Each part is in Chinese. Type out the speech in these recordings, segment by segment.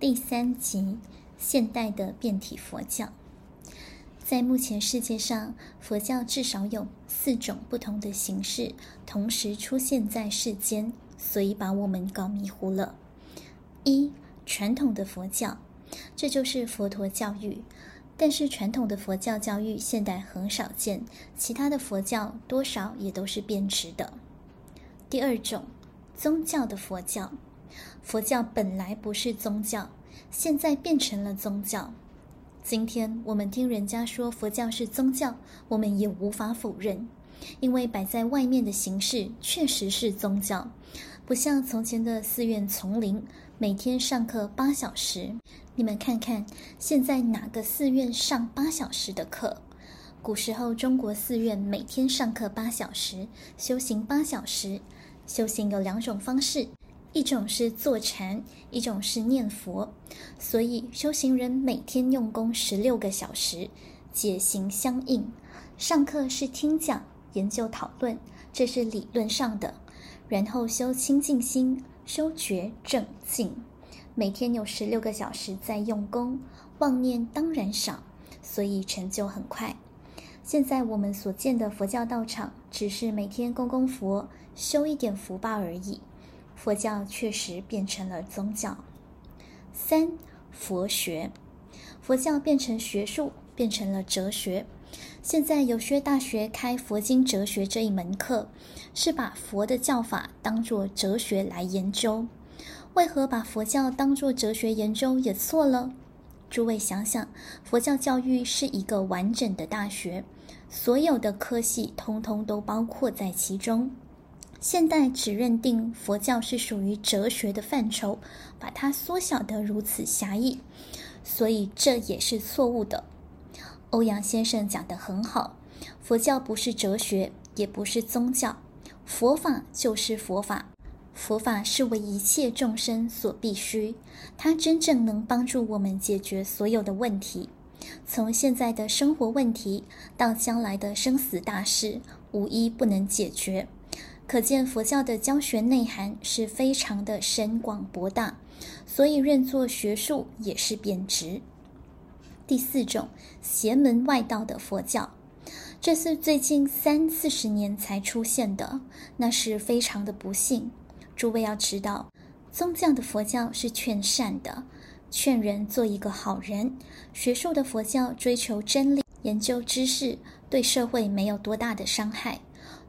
第三集：现代的变体佛教。在目前世界上，佛教至少有四种不同的形式同时出现在世间，所以把我们搞迷糊了。一、传统的佛教，这就是佛陀教育。但是传统的佛教教育现代很少见，其他的佛教多少也都是变质的。第二种，宗教的佛教。佛教本来不是宗教，现在变成了宗教。今天我们听人家说佛教是宗教，我们也无法否认，因为摆在外面的形式确实是宗教，不像从前的寺院丛林，每天上课八小时。你们看看，现在哪个寺院上八小时的课？古时候中国寺院每天上课八小时，修行八小时。修行有两种方式。一种是坐禅，一种是念佛，所以修行人每天用功十六个小时，解行相应。上课是听讲、研究讨论，这是理论上的。然后修清净心，修觉正净，每天有十六个小时在用功，妄念当然少，所以成就很快。现在我们所见的佛教道场，只是每天供供佛，修一点福报而已。佛教确实变成了宗教。三、佛学，佛教变成学术，变成了哲学。现在有些大学开佛经哲学这一门课，是把佛的教法当作哲学来研究。为何把佛教当作哲学研究也错了？诸位想想，佛教教育是一个完整的大学，所有的科系通通都包括在其中。现代只认定佛教是属于哲学的范畴，把它缩小得如此狭义，所以这也是错误的。欧阳先生讲得很好，佛教不是哲学，也不是宗教，佛法就是佛法，佛法是为一切众生所必须，它真正能帮助我们解决所有的问题，从现在的生活问题到将来的生死大事，无一不能解决。可见佛教的教学内涵是非常的深广博大，所以认作学术也是贬值。第四种邪门外道的佛教，这是最近三四十年才出现的，那是非常的不幸。诸位要知道，宗教的佛教是劝善的，劝人做一个好人；学术的佛教追求真理，研究知识，对社会没有多大的伤害。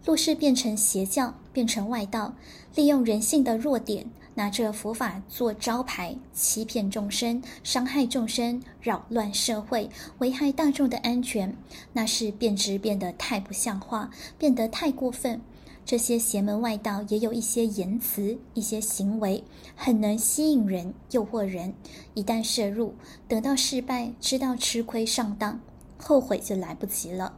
若是变成邪教，变成外道，利用人性的弱点，拿着佛法做招牌，欺骗众生，伤害众生，扰乱社会，危害大众的安全，那是变质变得太不像话，变得太过分。这些邪门外道也有一些言辞、一些行为，很能吸引人、诱惑人。一旦涉入，等到失败，知道吃亏上当，后悔就来不及了。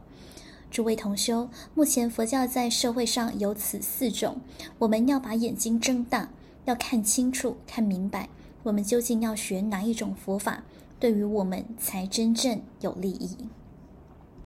诸位同修，目前佛教在社会上有此四种，我们要把眼睛睁大，要看清楚、看明白，我们究竟要学哪一种佛法，对于我们才真正有利益。